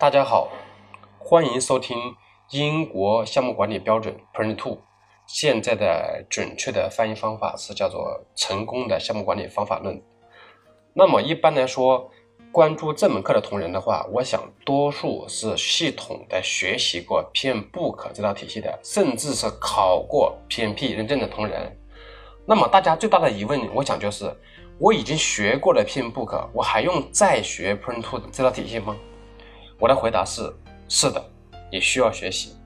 大家好，欢迎收听英国项目管理标准 Print Two。现在的准确的翻译方法是叫做“成功的项目管理方法论”。那么一般来说，关注这门课的同仁的话，我想多数是系统的学习过 PM Book 这套体系的，甚至是考过 PMP 认证的同仁。那么大家最大的疑问，我想就是。我已经学过了 PMBOK，我还用再学 Print Two 这套体系吗？我的回答是：是的，你需要学习。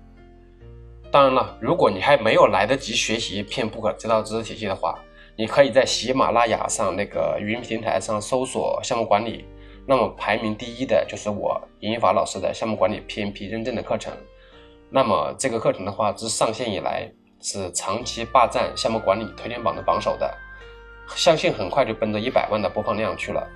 当然了，如果你还没有来得及学习 PMBOK 这套知识体系的话，你可以在喜马拉雅上那个语音平台上搜索项目管理，那么排名第一的就是我尹法老师的项目管理 PMP 认证的课程。那么这个课程的话，自上线以来是长期霸占项目管理推荐榜的榜首的。相信很快就奔着一百万的播放量去了。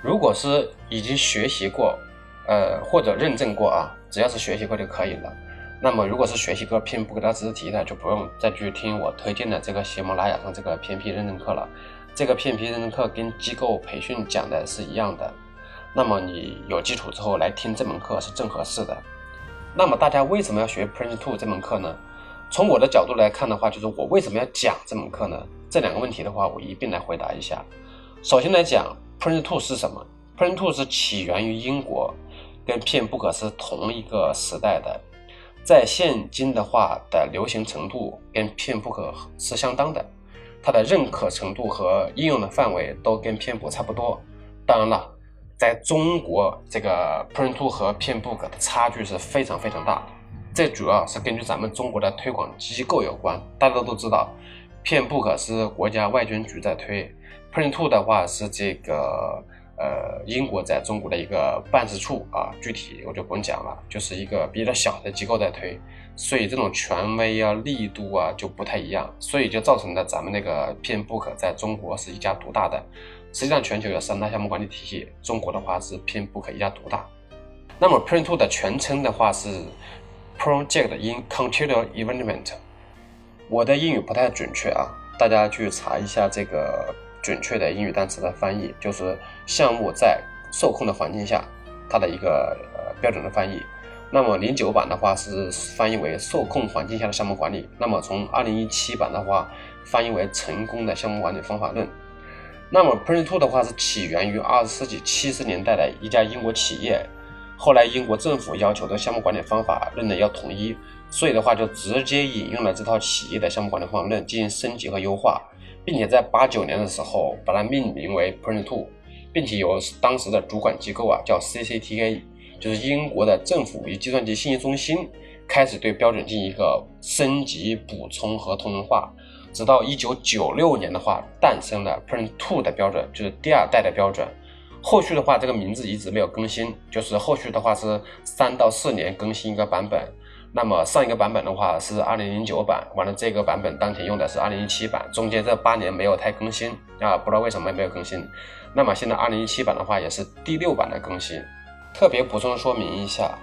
如果是已经学习过，呃，或者认证过啊，只要是学习过就可以了。那么，如果是学习过 PMP 的知识题的，就不用再去听我推荐的这个喜马拉雅上这个 PMP 认证课了。这个 PMP 认证课跟机构培训讲的是一样的。那么你有基础之后来听这门课是正合适的。那么大家为什么要学 Print Two 这门课呢？从我的角度来看的话，就是我为什么要讲这门课呢？这两个问题的话，我一并来回答一下。首先来讲，Print Two 是什么？Print Two 是起源于英国，跟 PMBOK 是同一个时代的，在现今的话的流行程度跟 PMBOK 是相当的，它的认可程度和应用的范围都跟 PMBOK 差不多。当然了，在中国这个 Print2 和 PMBOK 的差距是非常非常大，这主要是根据咱们中国的推广机构有关。大家都知道。PMBOK 是国家外军局在推，Print2 的话是这个呃英国在中国的一个办事处啊，具体我就不用讲了，就是一个比较小的机构在推，所以这种权威啊、力度啊就不太一样，所以就造成了咱们那个 PinBook 在中国是一家独大的。实际上全球有三大项目管理体系，中国的话是 PinBook 一家独大。那么 Print2 的全称的话是 Project in Continual Development。我的英语不太准确啊，大家去查一下这个准确的英语单词的翻译，就是项目在受控的环境下，它的一个呃标准的翻译。那么零九版的话是翻译为受控环境下的项目管理。那么从二零一七版的话翻译为成功的项目管理方法论。那么 Print2 的话是起源于二十世纪七十年代的一家英国企业，后来英国政府要求的项目管理方法论呢要统一。所以的话，就直接引用了这套企业的项目管理方法论进行升级和优化，并且在八九年的时候把它命名为 Print2，并且由当时的主管机构啊叫 CCTA，就是英国的政府与计算机信息中心，开始对标准进行一个升级、补充和同人化，直到一九九六年的话诞生了 Print2 的标准，就是第二代的标准。后续的话，这个名字一直没有更新，就是后续的话是三到四年更新一个版本。那么上一个版本的话是二零零九版，完了这个版本当前用的是二零一七版，中间这八年没有太更新啊，不知道为什么没有更新。那么现在二零一七版的话也是第六版的更新。特别补充说明一下，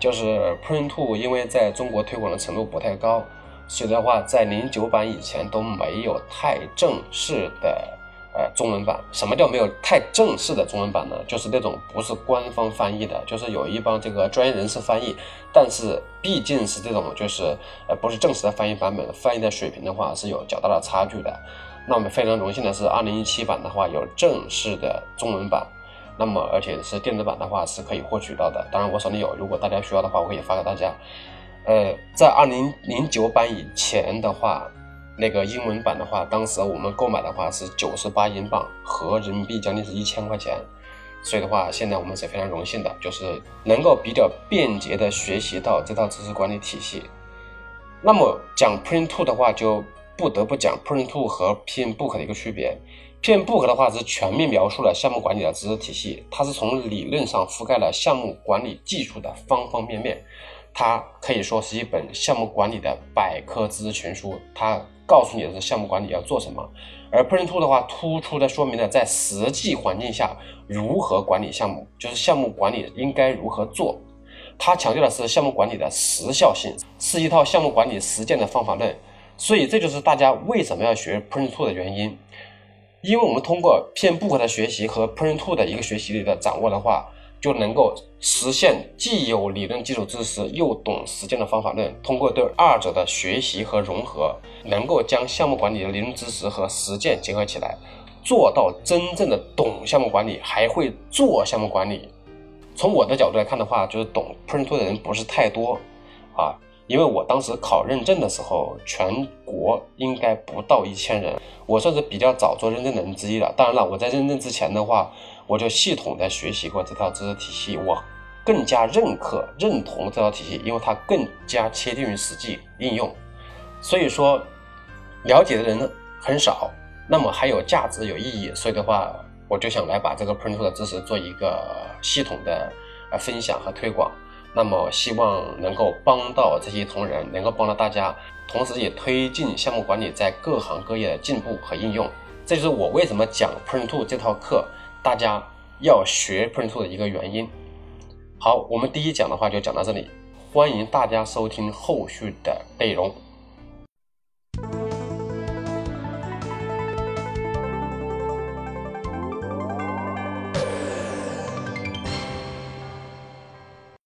就是 Print Two 因为在中国推广的程度不太高，所以的话在零九版以前都没有太正式的。呃，中文版什么叫没有太正式的中文版呢？就是那种不是官方翻译的，就是有一帮这个专业人士翻译，但是毕竟是这种就是呃不是正式的翻译版本，翻译的水平的话是有较大的差距的。那我们非常荣幸的是，二零一七版的话有正式的中文版，那么而且是电子版的话是可以获取到的。当然我手里有，如果大家需要的话，我可以发给大家。呃，在二零零九版以前的话。那个英文版的话，当时我们购买的话是九十八英镑，合人民币将近是一千块钱。所以的话，现在我们是非常荣幸的，就是能够比较便捷的学习到这套知识管理体系。那么讲 Print Two 的话，就不得不讲 Print Two 和 PM Book 的一个区别。PM Book 的话是全面描述了项目管理的知识体系，它是从理论上覆盖了项目管理技术的方方面面，它可以说是一本项目管理的百科知识全书。它告诉你的是项目管理要做什么，而 Print Two 的话，突出的说明了在实际环境下如何管理项目，就是项目管理应该如何做。它强调的是项目管理的时效性，是一套项目管理实践的方法论。所以这就是大家为什么要学 Print Two 的原因，因为我们通过 PMBOK 的学习和 Print Two 的一个学习里的掌握的话，就能够实现既有理论基础知识又懂实践的方法论。通过对二者的学习和融合，能够将项目管理的理论知识和实践结合起来，做到真正的懂项目管理，还会做项目管理。从我的角度来看的话，就是懂 Print 的人不是太多啊，因为我当时考认证的时候，全国应该不到一千人，我算是比较早做认证的人之一了。当然了，我在认证之前的话，我就系统的学习过这套知识体系，我更加认可、认同这套体系，因为它更加贴近于实际应用。所以说，了解的人很少，那么还有价值、有意义，所以的话。我就想来把这个 Print2 的知识做一个系统的呃分享和推广，那么希望能够帮到这些同仁，能够帮到大家，同时也推进项目管理在各行各业的进步和应用。这就是我为什么讲 Print2 这套课，大家要学分数的一个原因。好，我们第一讲的话就讲到这里，欢迎大家收听后续的内容。